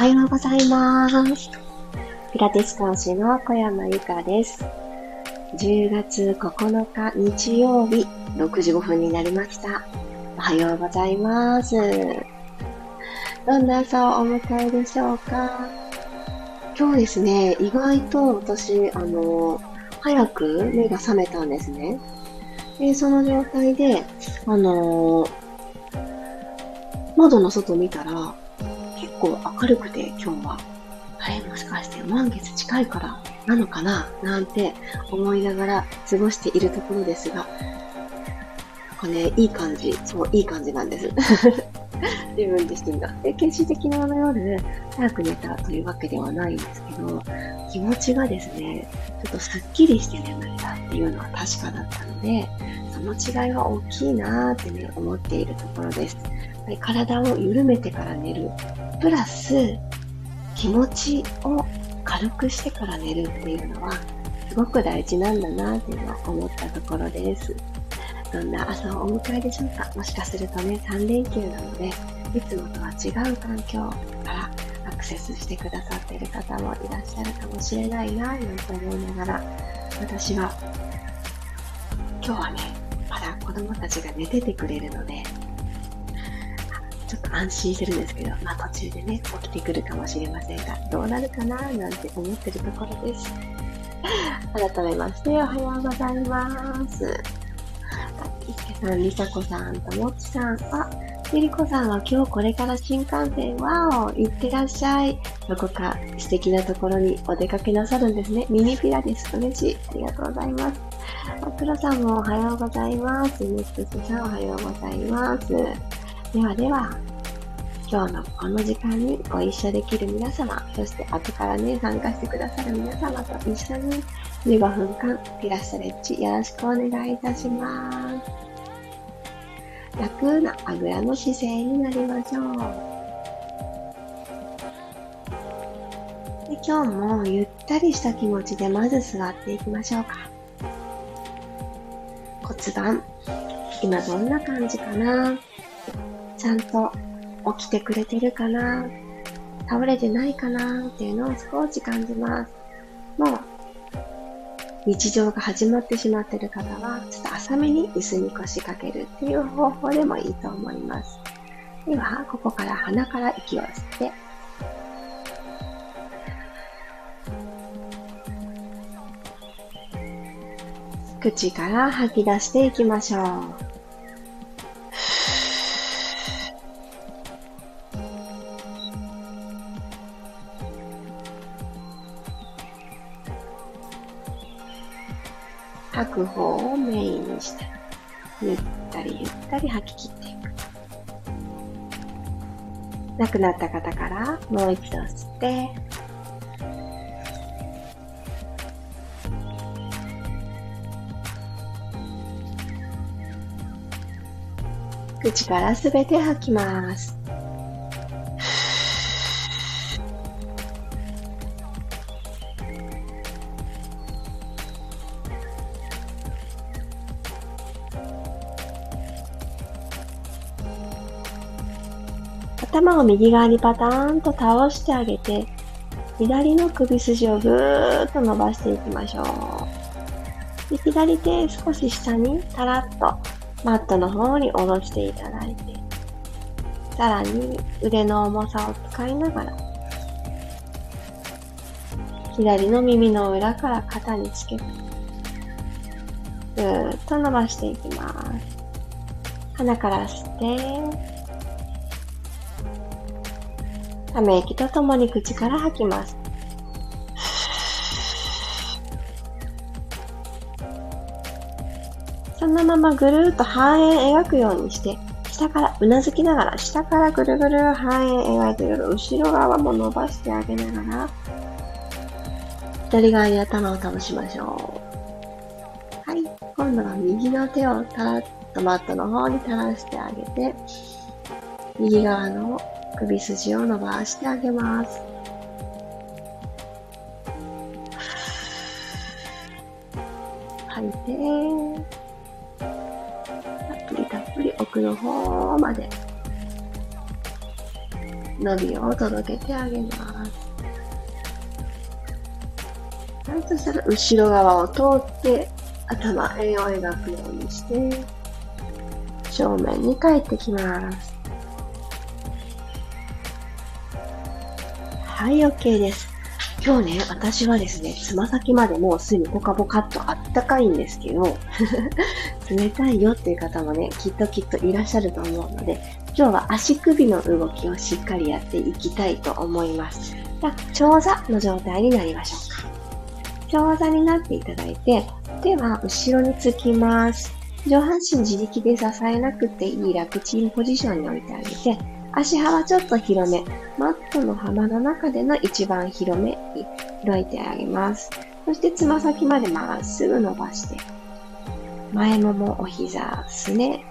はようございます。ピラティス講師の小山由かです。10月9日日曜日6時5分になりました。おはようございます。どんな朝をお迎えでしょうか？今日ですね、意外と私、あの、早く目が覚めたんですね。で、その状態で、あの窓の外見たら、構明るくて今日は、あれもしかして満月近いからなのかな？なんて思いながら過ごしているところですが、なんかね、いい感じ、そう、いい感じなんです。自分自身が。で、決して昨日の夜、早く寝たというわけではないんですけど、気持ちがですね、ちょっとスッキリして眠れたっていうのは確かだったので、その違いは大きいなーってね、思っているところです。体を緩めてから寝る。プラス、気持ちを軽くしてから寝るっていうのは、すごく大事なんだなっていうのを思ったところです。どんな朝をお迎えでしょうか？もしかするとね、3連休なので、いつもとは違う環境からアクセスしてくださっている方もいらっしゃるかもしれないな、なんて思いながら、私は、今日はね、まだ子供たちが寝ててくれるので、ちょっと安心してるんですけど、まあ途中でね、起きてくるかもしれませんが、どうなるかななんて思ってるところです。改めまして、おはようございます。いすけさん、りさこさん、ともちさん、あ、ゆりこさんは今日これから新幹線、わお、行ってらっしゃい。どこか素敵なところにお出かけなさるんですね。ミニピラです。嬉しい。ありがとうございます。あ、くろさんもおはようございます。ネックスさんおはようございます。ではでは、今日のこの時間にご一緒できる皆様、そして後からね、参加してくださる皆様と一緒に15分間ピラストレッチよろしくお願いいたします。楽なあぐらの姿勢になりましょう。で今日もゆったりした気持ちでまず座っていきましょうか。骨盤、今どんな感じかな？ちゃんと起きてくれてるかな？倒れてないかなっていうのを少し感じます。もう、日常が始まってしまってる方は、ちょっと浅めに椅子に腰掛けるっていう方法でもいいと思います。では、ここから鼻から息を吸って、口から吐き出していきましょう。く方をメインにして、ゆったりゆったり吐き切っていく。亡くなった方からもう一度吸って、口からすべて吐きます。頭を右側にパターンと倒してあげて、左の首筋をぐーっと伸ばしていきましょう。で左手少し下にたらっとマットの方に下ろしていただいて、さらに腕の重さを使いながら、左の耳の裏から肩につけて、ぐーっと伸ばしていきます。鼻から吸って、ため息とともに口から吐きます。そのままぐるっと半円描くようにして、下からうなずきながら、下からぐるぐる半円描いてる後ろ側も伸ばしてあげながら、左側に頭を倒しましょう。はい。今度は右の手をたらっとマットの方に垂らしてあげて、右側の首筋を伸ばしてあげます。吐いて、たっぷりたっぷり奥の方まで。伸びを届けてあげます。はい、そしたら後ろ側を通って頭、円を描くようにして、正面に帰ってきます。はい、OK です。今日ね、私はですね、つま先までもうすでにポカポカっとあったかいんですけど、冷たいよっていう方もね、きっときっといらっしゃると思うので、今日は足首の動きをしっかりやっていきたいと思います。じゃあ長座の状態になりましょうか。長座になっていただいて、手は後ろにつきます。上半身自力で支えなくていい楽ちんポジションに置いてあげて、足幅ちょっと広め、マットの幅の中での一番広めに開いてあげます。そしてつま先までまっすぐ伸ばして、前もも、お膝、すね、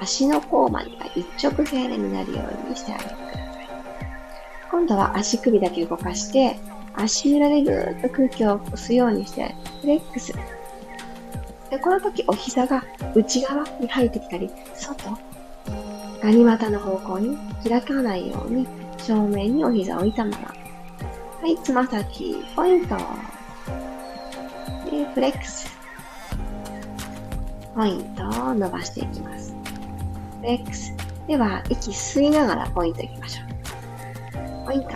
足の甲までが一直線になるようにしてあげてください。今度は足首だけ動かして、足裏でぐーっと空気を押すようにして、フレックス。でこの時お膝が内側に入ってきたり、外、ガニ股の方向に開かないように正面にお膝を置いたまま。はい、つま先、ポイント。で、フレックス。ポイントを伸ばしていきます。フレックス。では、息吸いながらポイントいきましょう。ポイント。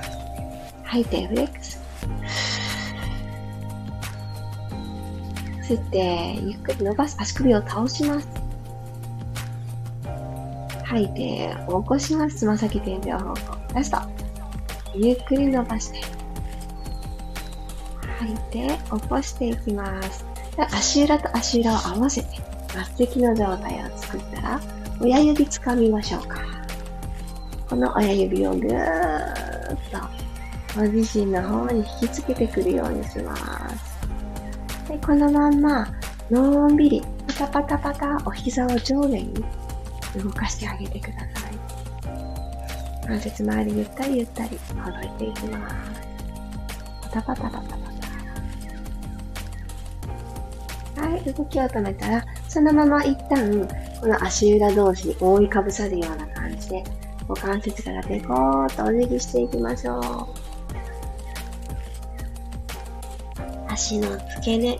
吐いて、フレックス。吸って、ゆっくり伸ばす。足首を倒します。吐いて、起こします。つま先天井方向。ラスト。ゆっくり伸ばして。吐いて、起こしていきます。足裏と足裏を合わせて、末席の状態を作ったら、親指つかみましょうか。この親指をぐーっと、ご自身の方に引きつけてくるようにします。でこのまんま、のんびり、パタパタパタ、お膝を上下に動かしてあげてください。関節周りゆったりゆったりほどいていきます。パタパタパタパタ。はい、動きを止めたら、そのまま一旦、この足裏同士に覆いかぶさるような感じで、股関節からペコーっとお辞儀していきましょう。足の付け根、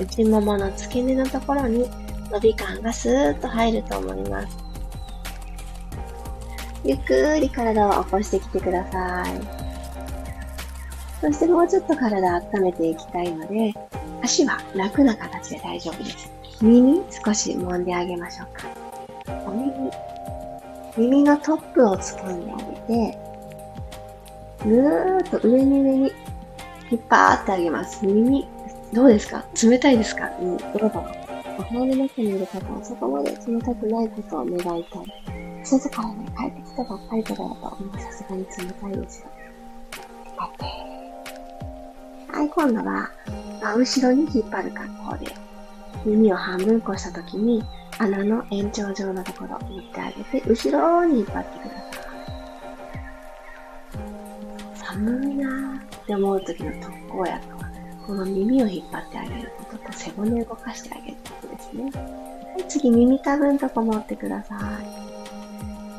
内ももの付け根のところに伸び感がスーッと入ると思います。ゆっくり体を起こしてきてください。そしてもうちょっと体温めていきたいので、足は楽な形で大丈夫です。耳少し揉んであげましょうか。お耳。耳のトップを掴んであげて、ぐーっと上に上に引っ張ってあげます。耳、どうですか？冷たいですか？うん、どうだろうお部屋の中にいる方はそこまで冷たくないことを願いたい。外からね、帰ってきたばっかりとかだと、もうさすがに冷たいですよ。引って。はい、今度は、真後ろに引っ張る格好で、耳を半分こしたときに、穴の延長上のところを持ってあげて、後ろに引っ張ってください。寒いなーって思うときの特攻やとこの耳を引っ張ってあげることと背骨を動かしてあげることですね。はい、次耳たぶんとこ持ってください。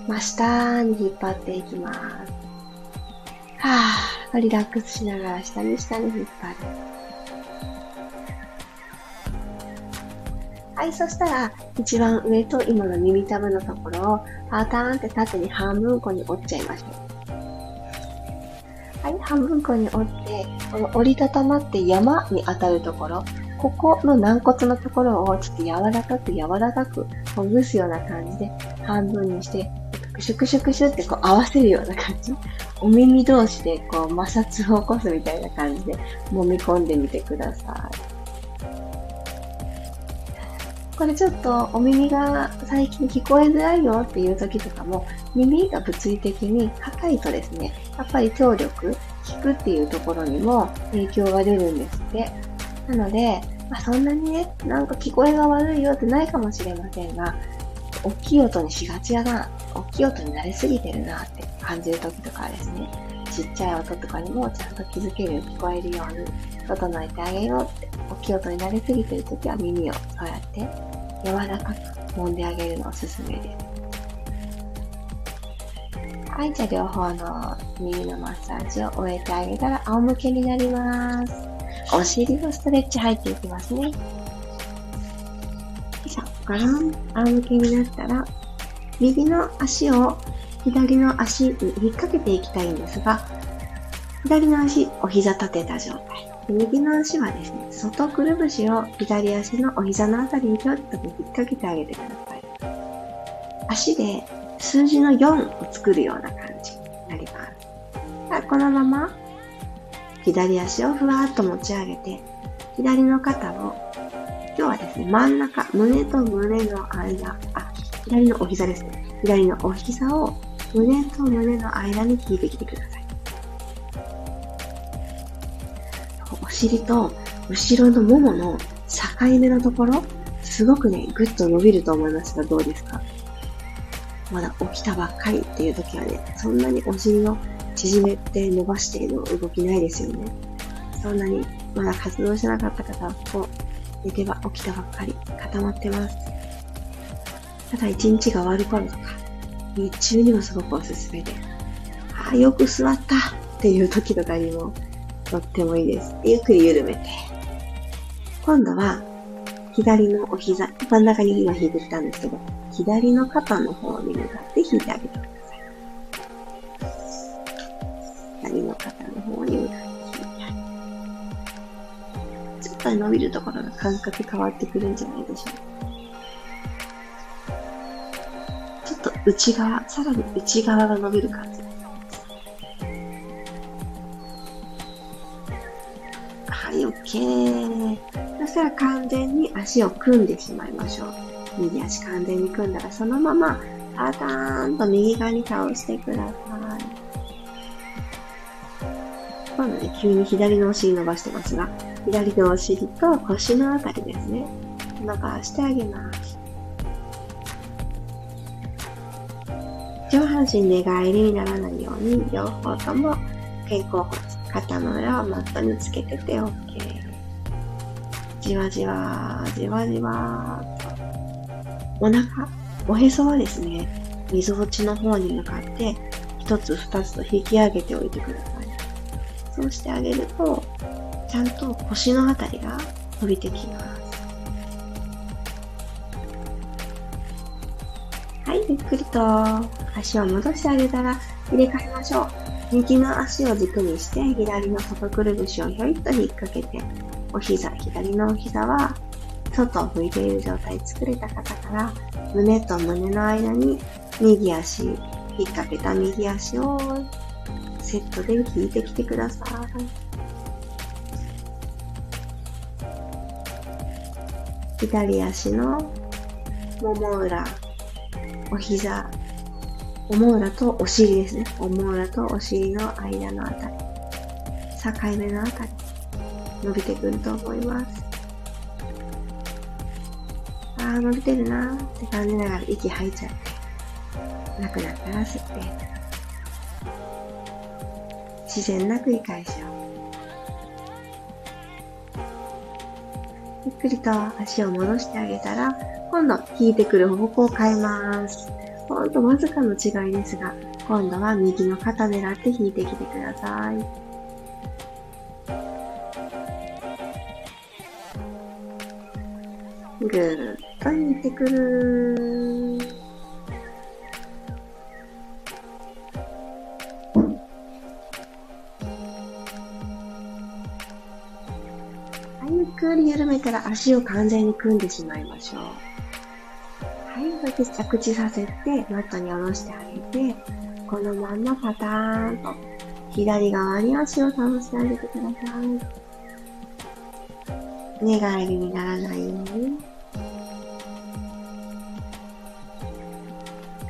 真下に引っ張っていきます。はぁ、リラックスしながら下に下に引っ張る。はい、そしたら、一番上と今の耳たぶのところをパターンって縦に半分こに折っちゃいましょう。半分こに折って、この折りたたまって山に当たるところ、ここの軟骨のところをちょっと柔らかく柔らかくほぐすような感じで半分にして、クシュクシュクシュってこう合わせるような感じ。お耳同士でこう摩擦を起こすみたいな感じで揉み込んでみてください。これちょっとお耳が最近聞こえづらいよっていう時とかも、耳が物理的に高いとですね、やっぱり聴力、聞くっていうところにも影響が出るんですって。なので、まあ、そんなにね、なんか聞こえが悪いよってないかもしれませんが、大きい音にしがちやな、大きい音に慣れすぎてるなって感じる時とかはですね、ちっちゃい音とかにもちゃんと気づける、聞こえるように整えてあげようって、大きい音に慣れすぎてるときは耳をそうやって柔らかく揉んであげるのおすすめです。はい、じゃあ両方の耳のマッサージを終えてあげたら仰向けになります。お尻のストレッチ入っていきますね。よいしょ。ガラン、仰向けになったら、右の足を左の足に引っ掛けていきたいんですが、左の足、お膝立てた状態。右の足はですね、外くるぶしを左足のお膝のあたりにちょっと引っ掛けてあげてください。足で数字の4を作るような感じになります。このまま左足をふわっと持ち上げて、左の肩を、今日はですね、真ん中、胸と胸の間、あ、左のお膝ですね。左のお膝を胸と胸の間に引いてきてください。お尻と後ろのももの境目のところ、すごくね、ぐっと伸びると思いますが、どうですか？まだ起きたばっかりっていう時はね、そんなにお尻を縮めて伸ばしている動きないですよね。そんなにまだ活動してなかった方は、こう、寝てば起きたばっかり固まってます。ただ一日が終わる頃とか、日中にもすごくおすすめで、ああ、よく座ったっていう時とかにもとってもいいです。ゆっくり緩めて。今度は、左のお膝、真ん中に今引いてきたんですけど、左の肩の方に向かって引いてあげてください。左の肩の方に向かって引いてあげて。ちょっと伸びるところが感覚変わってくるんじゃないでしょうか。ちょっと内側、さらに内側が伸びる感じ。はい、OK。そしたら完全に足を組んでしまいましょう。右足完全に組んだらそのままパターンと右側に倒してください。今度ね、急に左のお尻伸ばしてますが、左のお尻と腰のあたりですね。伸ばしてあげます。上半身寝返りにならないように、両方とも肩甲骨、肩の裏をマットにつけてて OK。じわじわ、じわじわお腹、おへそはですね、溝落ちの方に向かって、一つ二つと引き上げておいてください。そうしてあげると、ちゃんと腰のあたりが伸びてきます。はい、ゆっくりと足を戻してあげたら入れ替えましょう。右の足を軸にして、左の外くるぶしをひょいっと引っ掛けて、お膝、左のお膝は外を向いている状態作れた方から胸と胸の間に右足、引っ掛けた右足をセットで引いてきてください。左足のもも裏、お膝、もも裏とお尻ですね。もも裏とお尻の間のあたり、境目のあたり、伸びてくると思います。あ伸びてるなって感じながら息吐いちゃって、なくなったら吸って、自然な繰り返しを。ゆっくりと足を戻してあげたら、今度引いてくる方向を変えます。ほんとわずかの違いですが、今度は右の肩狙って引いてきてください。ぐーっと引いてくる。はい、ゆっくり緩めたら足を完全に組んでしまいましょう。はい、こうやって着地させて、マットに下ろしてあげて、このまんまパターンと左側に足を倒してあげてください。寝返りにならないように。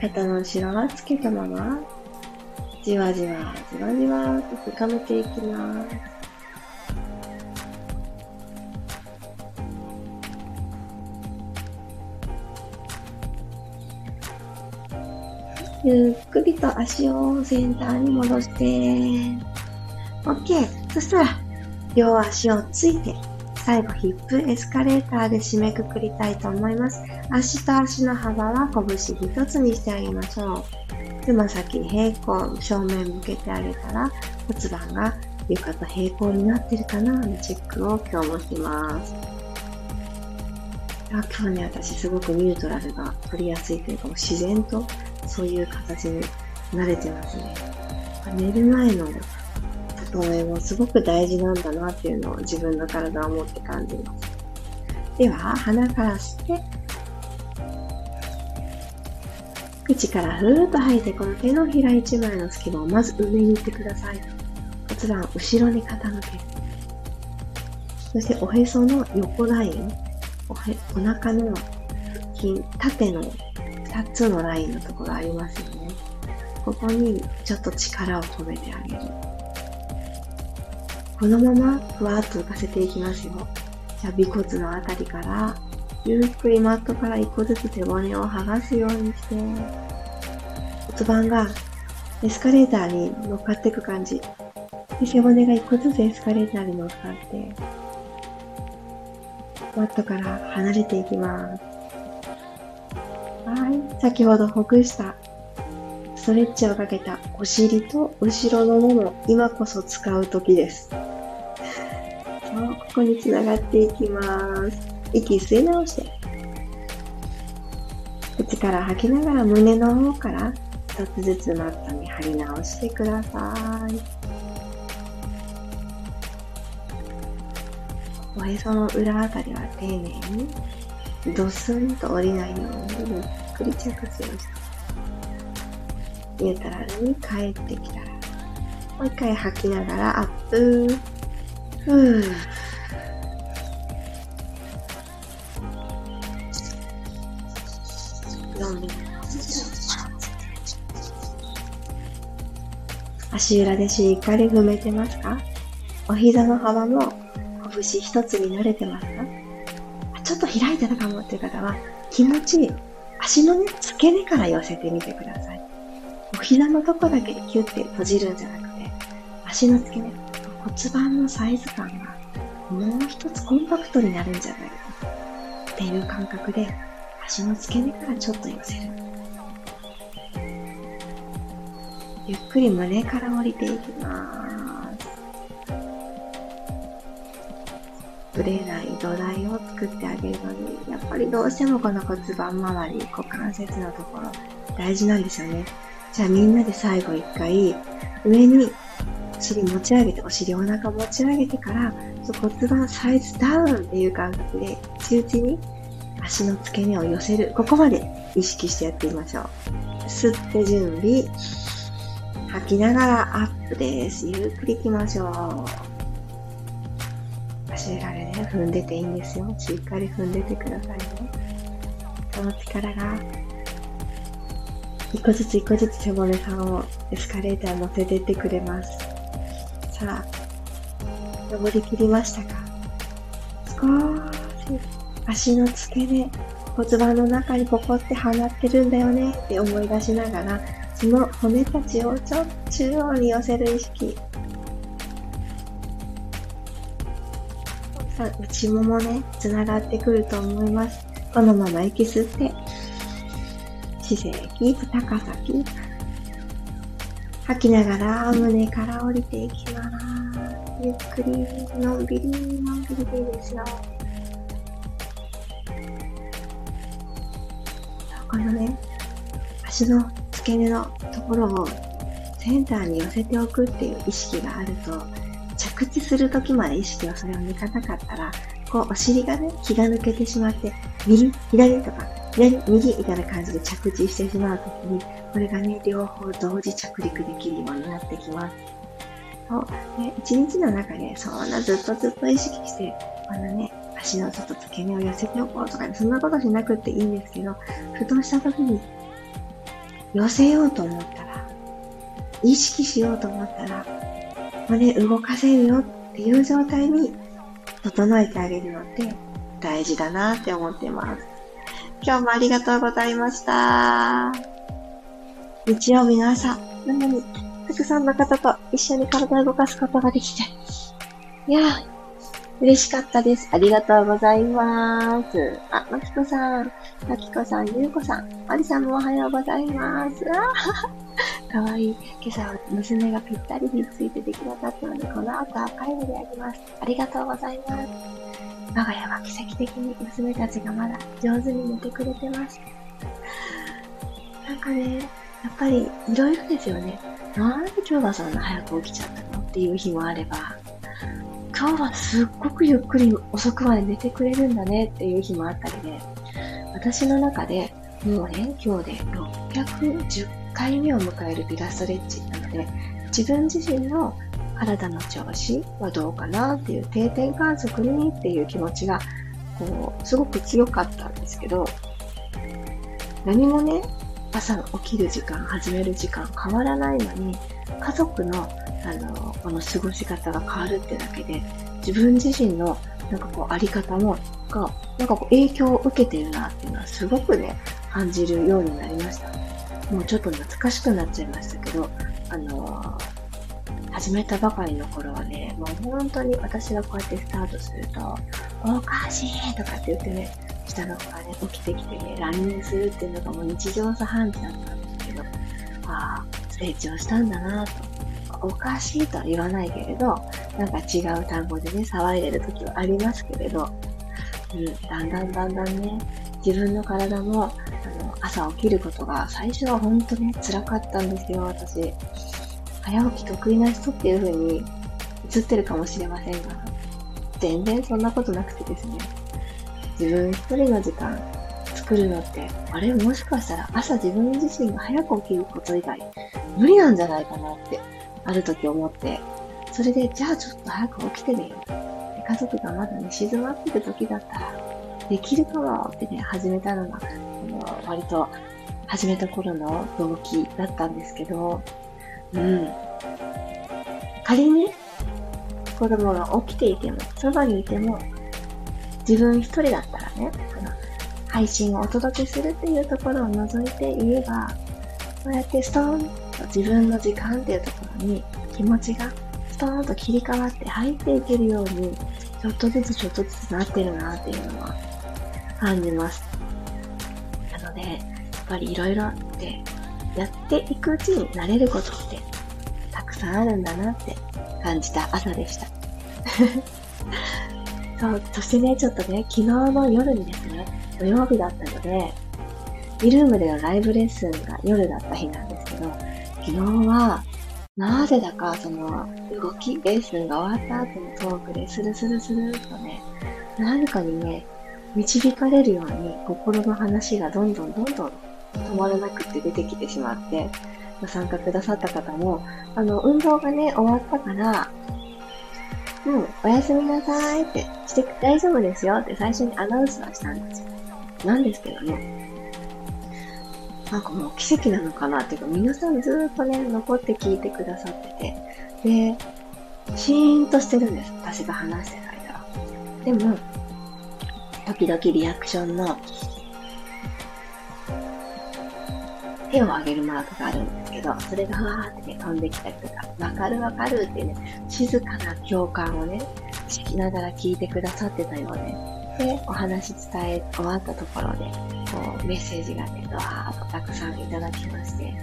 肩の後ろはつけたまま、じわじわ、じわじわと深めていきます。ゆっくりと足をセンターに戻して、OK! そしたら、両足をついて、最後ヒップエスカレーターで締めくくりたいと思います。足と足の幅は拳一つにしてあげましょう。つま先平行、正面向けてあげたら骨盤が床と平行になってるかなのチェックを今日もします。今日ね、私すごくニュートラルが取りやすいというか、自然とそういう形に慣れてますね。寝る前の整えもすごく大事なんだなっていうのを自分の体を持って感じます。では、鼻から吸って、口からふーっと吐いて、この手のひら一枚の隙間をまず上に行ってください。骨盤後ろに傾ける。そしておへその横ライン、おへお腹の腹筋、縦の2つのラインのところありますよね。ここにちょっと力を込めてあげる。このままふわっと浮かせていきますよ。じゃあ尾骨のあたりからゆっくりマットから一個ずつ背骨を剥がすようにして骨盤がエスカレーターに乗っかっていく感じ。で背骨が一個ずつエスカレーターに乗っかってマットから離れていきます。はい。先ほどほぐしたストレッチをかけたお尻と後ろのもも今こそ使う時です。ここにつながっていきます。息吸い直して。口から吐きながら胸の方から一つずつマットに貼り直してください。おへその裏あたりは丁寧にドスンと降りないようにゆっくり着地をしてニュートラルに帰ってきたらもう一回吐きながらアップふー足裏でしっかり踏めてますか？お膝の幅も拳一つに慣れてますか？ちょっと開いてたかもっていう方は気持ちいい足のね、付け根から寄せてみてください。お膝のとこだけキュッて閉じるんじゃなくて、足の付け根、骨盤のサイズ感がもう一つコンパクトになるんじゃないかっていう感覚で足の付け根からちょっと寄せる。ゆっくり胸から降りていきます。ぶれない土台を作ってあげるのに、やっぱりどうしてもこの骨盤周り、股関節のところ、大事なんですよね。じゃあみんなで最後一回、上にお尻持ち上げて、お尻お腹持ち上げてから、骨盤サイズダウンっていう感覚で、内々に足の付け根を寄せる。ここまで意識してやってみましょう。吸って準備。吐きながらアップです。ゆっくり行きましょう。足裏でね、踏んでていいんですよ。しっかり踏んでてくださいね。その力が、一個ずつ一個ずつ背骨さんをエスカレーターに乗せてってくれます。さあ、登りきりましたか？少し足の付け根、骨盤の中にポコって放ってるんだよねって思い出しながら、その骨たちをちょっと中央に寄せる意識。さ内ももね、つながってくると思います。このまま息吸って、姿勢キープ、高さキープ。吐きながら胸から降りていきます。ゆっくり、のんびり、のんびりでいいですよ。このね、足の付け根のところをセンターに寄せておくっていう意識があると、着地するときまで意識をそれを抜かなかったら、こうお尻がね、気が抜けてしまって、右、左とか、左、右みたいな感じで着地してしまうときに、これがね、両方同時着陸できるようになってきます。そう、ね、一日の中でそんなずっとずっと意識して、あのね、足のちょっと付け根を寄せておこうとか、ね、そんなことしなくていいんですけど、ふとした時に寄せようと思ったら、意識しようと思ったら、骨動かせるよっていう状態に整えてあげるのって大事だなって思ってます。今日もありがとうございました。日曜日の朝、なのに、たくさんの方と一緒に体を動かすことができて、いや嬉しかったです。ありがとうございます。あ、まきこさん、あきこさん、ゆうこさん、ありさんもおはようございます。かわいい。今朝は娘がぴったりひっついてできなかったので、この後アーカイブであります。ありがとうございます。我が家は奇跡的に娘たちがまだ上手に寝てくれてます。なんかね、やっぱりいろいろですよね。なんで今日はそんな早く起きちゃったのっていう日もあれば、今日はすっごくゆっくり遅くまで寝てくれるんだねっていう日もあったりで、私の中でもうね、今日で610回目を迎えるビラストレッチなので、自分自身の体の調子はどうかなっていう定点観測にっていう気持ちが、こう、すごく強かったんですけど、何もね、朝の起きる時間、始める時間変わらないのに、家族の、あの、この過ごし方が変わるってだけで、自分自身の、なんかこう、あり方も、が、なんかこう、影響を受けてるなっていうのは、すごくね、感じるようになりました。もうちょっと懐かしくなっちゃいましたけど、あのー、始めたばかりの頃はね、もう本当に私がこうやってスタートすると、おかしいとかって言ってね、下の子がね、起きてきてね、ランニングするっていうのがもう日常茶飯事だったんですけど、ああ、成長したんだなと。おかしいとは言わないけれど、なんか違う単語でね、騒いでる時はありますけれど、うん、だんだんだんだんね、自分の体も、あの、朝起きることが最初は本当に辛かったんですよ、私。早起き得意な人っていう風に映ってるかもしれませんが、全然そんなことなくてですね、自分一人の時間作るのって、あれもしかしたら朝自分自身が早く起きること以外無理なんじゃないかなってある時思って、それでじゃあちょっと早く起きてみよう。家族がまだね、静まってる時だったらできるかもってね、始めたのが、の割と始めた頃の動機だったんですけど、うん。仮に子供が起きていても、そばにいても、自分一人だったらね、あの配信をお届けするっていうところを除いて言えば、そうやってストーンと自分の時間っていうところに気持ちがストーンと切り替わって入っていけるように、ちょっとずつちょっとずつなってるなっていうのは感じます。なので、やっぱりいろいろってやっていくうちに慣れることってたくさんあるんだなって感じた朝でした。そう、そしてね、ちょっとね、昨日の夜にですね、土曜日だったので、リルームでのライブレッスンが夜だった日なんですけど、昨日は、なぜだか、その、動き、レッスンが終わった後のトークで、スルスルスルっとね、何かにね、導かれるように、心の話がどんどんどんどん止まらなくって出てきてしまって、ご参加くださった方も、あの、運動がね、終わったから、うん、おやすみなさいってして大丈夫ですよって最初にアナウンスはしたんですよ。なんですけどね。なんかもう奇跡なのかなっていうか、皆さんずっとね、残って聞いてくださってて、で、シーンとしてるんです。私が話してる間は。でも、時々リアクションの手を挙げるマークがあるんですけど、それがわーってね、飛んできたりとか、わかるわかるってね、静かな共感をね、聞きながら聞いてくださってたようで、で、お話伝え終わったところで、こう、メッセージがね、ドワーッとたくさんいただきまして、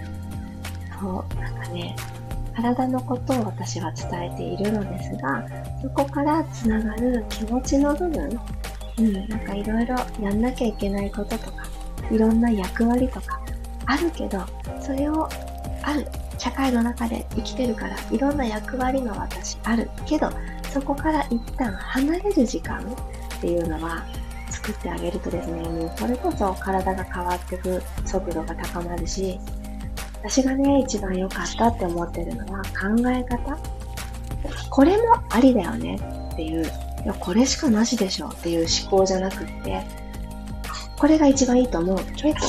そう、なんかね、体のことを私は伝えているのですが、そこからつながる気持ちの部分、うん、なんかいろいろやんなきゃいけないこととか、いろんな役割とか、あるけど、それを、ある、社会の中で生きてるから、いろんな役割の私あるけど、そこから一旦離れる時間っていうのは作ってあげるとですね、もうそれこそ体が変わっていく速度が高まるし、私がね、一番良かったって思ってるのは考え方。これもありだよねっていう、いや、これしかなしでしょっていう思考じゃなくって、これが一番いいと思うけど、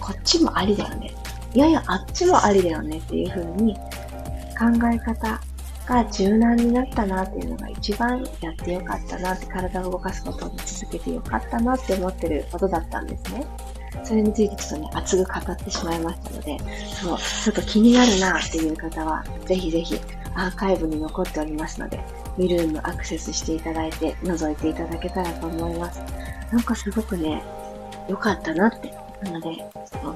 こっちもありだよね。いやいや、あっちもありだよねっていう風に考え方が柔軟になったなっていうのが一番やってよかったなって体を動かすことを続けてよかったなって思ってることだったんですね。それについてちょっとね、熱く語ってしまいましたので、そう、ちょっと気になるなっていう方は、ぜひぜひアーカイブに残っておりますので、ミルームアクセスしていただいて、覗いていただけたらと思います。なんかすごくね、よかったなって。なので、ちょっと、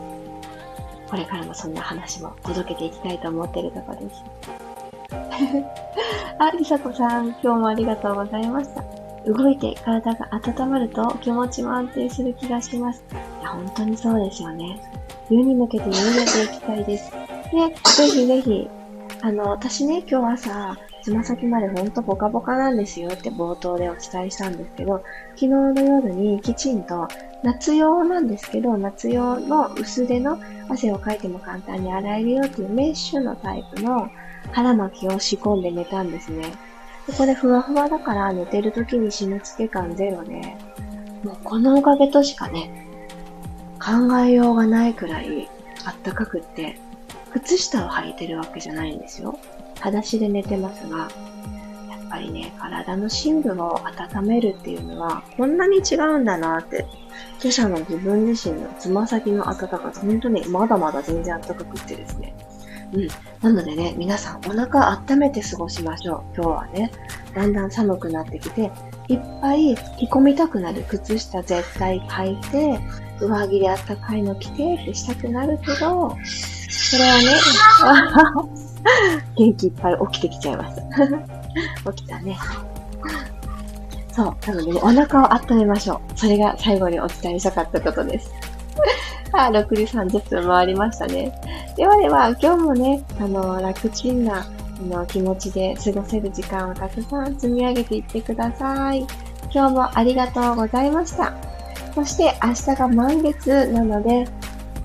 これからもそんな話も届けていきたいと思っているところです。あ、りさこさん、今日もありがとうございました。動いて体が温まると気持ちも安定する気がします。いや、本当にそうですよね。冬に向けて緩めていきたいです。で、ぜひぜひ、あの、私ね、今日朝、つま先までほんとポカポカなんですよって冒頭でお伝えしたんですけど、昨日の夜にきちんと夏用なんですけど、夏用の薄手の汗をかいても簡単に洗えるよっていうメッシュのタイプの腹巻きを仕込んで寝たんですね。でこれふわふわだから寝てる時に締め付け感ゼロで、もうこのおかげとしかね、考えようがないくらいあったかくって、靴下を履いてるわけじゃないんですよ。裸足で寝てますが、やっぱりね、体の深部を温めるっていうのは、こんなに違うんだなって、今朝の自分自身のつま先の温かさ、本当にまだまだ全然暖かくってですね。うん。なのでね、皆さんお腹温めて過ごしましょう。今日はね、だんだん寒くなってきて、いっぱい着込みたくなる靴下絶対履いて、上着であったかいの着てってしたくなるけど、それはね、元気いっぱい起きてきちゃいました。起きたね。そう。なのでね、お腹を温めましょう。それが最後にお伝えしたかったことです。あ、6時30分回りましたね。ではでは、今日もね、あの、楽ちんな、あの、気持ちで過ごせる時間をたくさん積み上げていってください。今日もありがとうございました。そして明日が満月なので、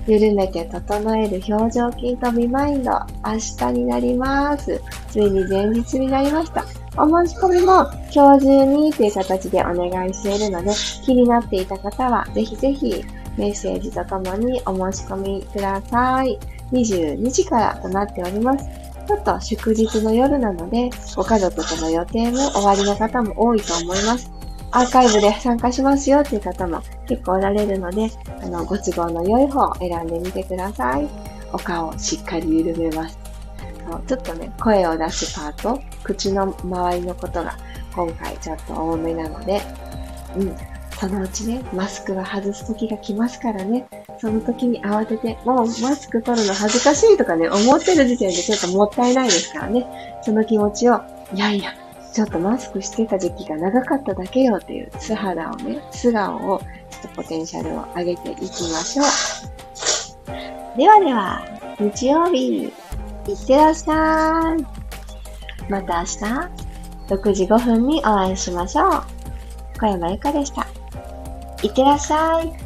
緩めて整える表情筋とビマインド、明日になります。ついに前日になりました。お申し込みも今日中にという形でお願いしているので、気になっていた方はぜひぜひメッセージとともにお申し込みください。22時からとなっております。ちょっと祝日の夜なので、ご家族との予定も終わりの方も多いと思います。アーカイブで参加しますよっていう方も結構おられるので、あの、ご都合の良い方を選んでみてください。お顔をしっかり緩めます。ちょっとね、声を出すパート、口の周りのことが今回ちょっと多めなので、うん、そのうちね、マスクは外す時が来ますからね、その時に慌てて、もうマスク取るの恥ずかしいとかね、思ってる時点でちょっともったいないですからね、その気持ちを、いやいや、ちょっとマスクしてた時期が長かっただけよっていう素肌をね、素顔を、ちょっとポテンシャルを上げていきましょう。ではでは、日曜日、いってらっしゃい。また明日、6時5分にお会いしましょう。小山由かでした。いってらっしゃい。